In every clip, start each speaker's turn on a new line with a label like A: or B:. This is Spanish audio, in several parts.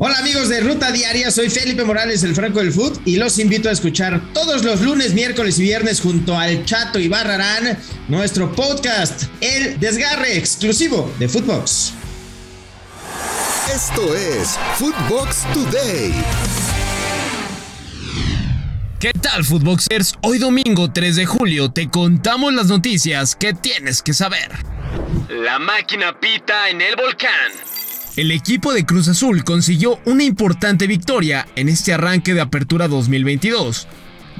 A: Hola amigos de Ruta Diaria, soy Felipe Morales, el Franco del Foot, y los invito a escuchar todos los lunes, miércoles y viernes junto al Chato y Barrarán nuestro podcast, El Desgarre, exclusivo de Footbox.
B: Esto es Footbox Today.
C: ¿Qué tal, Footboxers? Hoy domingo 3 de julio te contamos las noticias que tienes que saber.
D: La máquina pita en el volcán.
C: El equipo de Cruz Azul consiguió una importante victoria en este arranque de Apertura 2022,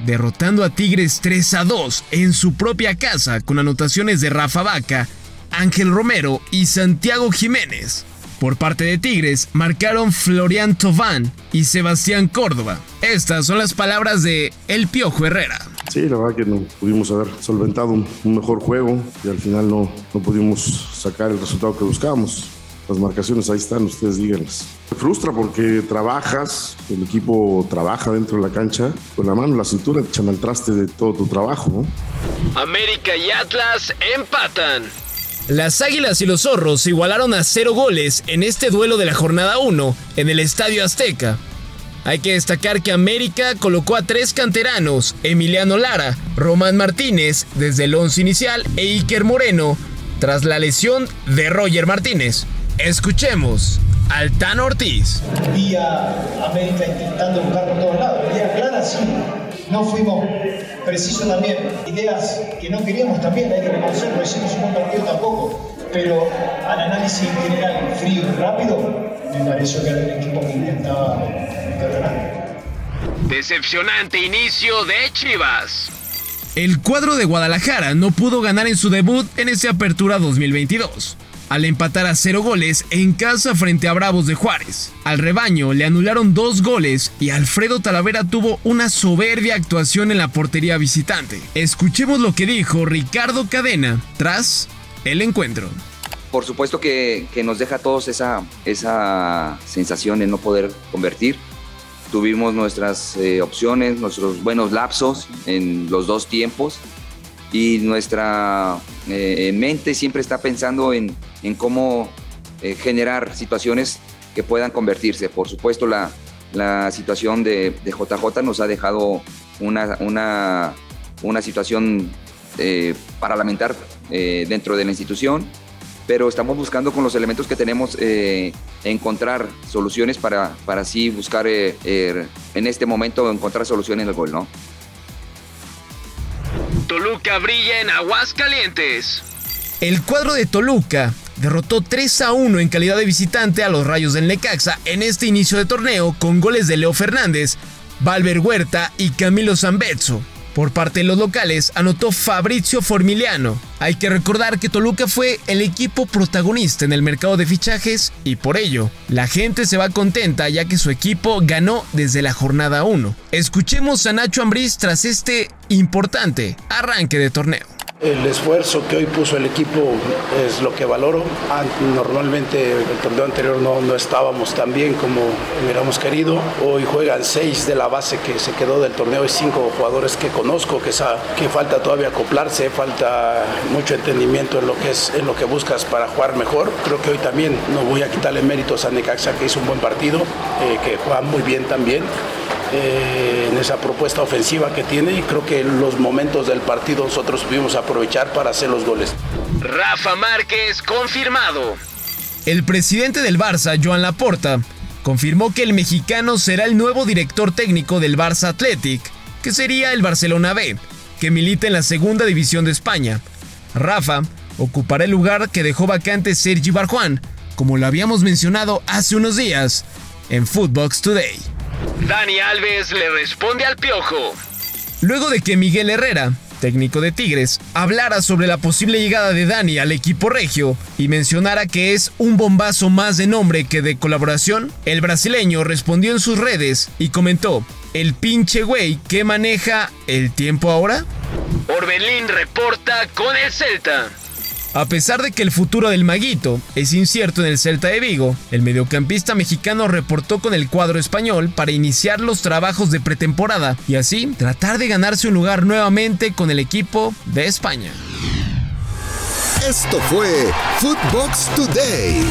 C: derrotando a Tigres 3 a 2 en su propia casa con anotaciones de Rafa Vaca, Ángel Romero y Santiago Jiménez. Por parte de Tigres marcaron Florian Tobán y Sebastián Córdoba. Estas son las palabras de El Piojo Herrera.
E: Sí, la verdad que no pudimos haber solventado un, mejor juego y al final no, no pudimos sacar el resultado que buscábamos. Las marcaciones ahí están, ustedes díganlas. Me frustra porque trabajas, el equipo trabaja dentro de la cancha, con la mano en la cintura te echan al traste de todo tu trabajo.
D: América y Atlas empatan.
C: Las Águilas y los Zorros igualaron a cero goles en este duelo de la jornada 1 en el Estadio Azteca. Hay que destacar que América colocó a tres canteranos, Emiliano Lara, Román Martínez desde el once inicial e Iker Moreno tras la lesión de Roger Martínez. Escuchemos al Tan Ortiz.
F: Vi a América intentando buscar por todos lados. Ideas claras, sí. No fuimos precisos también. Ideas que no queríamos también, hay que reconocerlo. Hicimos un buen partido tampoco. Pero al análisis general, frío y rápido, me pareció que era el equipo que intentaba ganar.
D: Decepcionante inicio de Chivas.
C: El cuadro de Guadalajara no pudo ganar en su debut en esta apertura 2022 al empatar a cero goles en casa frente a Bravos de Juárez. Al rebaño le anularon dos goles y Alfredo Talavera tuvo una soberbia actuación en la portería visitante. Escuchemos lo que dijo Ricardo Cadena tras el encuentro.
G: Por supuesto que, nos deja a todos esa, esa sensación de no poder convertir. Tuvimos nuestras eh, opciones, nuestros buenos lapsos en los dos tiempos y nuestra eh, mente siempre está pensando en, en cómo eh, generar situaciones que puedan convertirse. Por supuesto, la, la situación de, de, JJ nos ha dejado una, una, una situación eh, para lamentar dentro de la institución, pero estamos buscando con los elementos que tenemos encontrar soluciones para, para así buscar en este momento encontrar soluciones en el gol, ¿no?
D: Toluca brilla en Aguascalientes.
C: El cuadro de Toluca derrotó 3 a 1 en calidad de visitante a los Rayos del Necaxa en este inicio de torneo con goles de Leo Fernández, Valver Huerta y Camilo Zambezzo. Por parte de los locales anotó Fabrizio Formiliano. Hay que recordar que Toluca fue el equipo protagonista en el mercado de fichajes y por ello la gente se va contenta ya que su equipo ganó desde la jornada 1. Escuchemos a Nacho Ambriz tras este importante arranque de torneo.
H: El esfuerzo que hoy puso el equipo es lo que valoro. Normalmente el torneo anterior no, no estábamos tan bien como hubiéramos querido. Hoy juegan seis de la base que se quedó del torneo y cinco jugadores que conozco, que, que falta todavía acoplarse, falta mucho entendimiento en lo que es en lo que buscas para jugar mejor. Creo que hoy también no voy a quitarle méritos a Necaxa que hizo un buen partido, eh, que juega muy bien también. Eh, en esa propuesta ofensiva que tiene y creo que en los momentos del partido nosotros pudimos aprovechar para hacer los goles.
D: Rafa Márquez confirmado.
C: El presidente del Barça, Joan Laporta, confirmó que el mexicano será el nuevo director técnico del Barça Athletic, que sería el Barcelona B, que milita en la segunda división de España. Rafa ocupará el lugar que dejó vacante Sergi Barjuan, como lo habíamos mencionado hace unos días en Footbox Today.
D: Dani Alves le responde al piojo.
C: Luego de que Miguel Herrera, técnico de Tigres, hablara sobre la posible llegada de Dani al equipo regio y mencionara que es un bombazo más de nombre que de colaboración, el brasileño respondió en sus redes y comentó, ¿el pinche güey que maneja el tiempo ahora?
D: Orbelín reporta con el Celta.
C: A pesar de que el futuro del Maguito es incierto en el Celta de Vigo, el mediocampista mexicano reportó con el cuadro español para iniciar los trabajos de pretemporada y así tratar de ganarse un lugar nuevamente con el equipo de España.
B: Esto fue Footbox Today.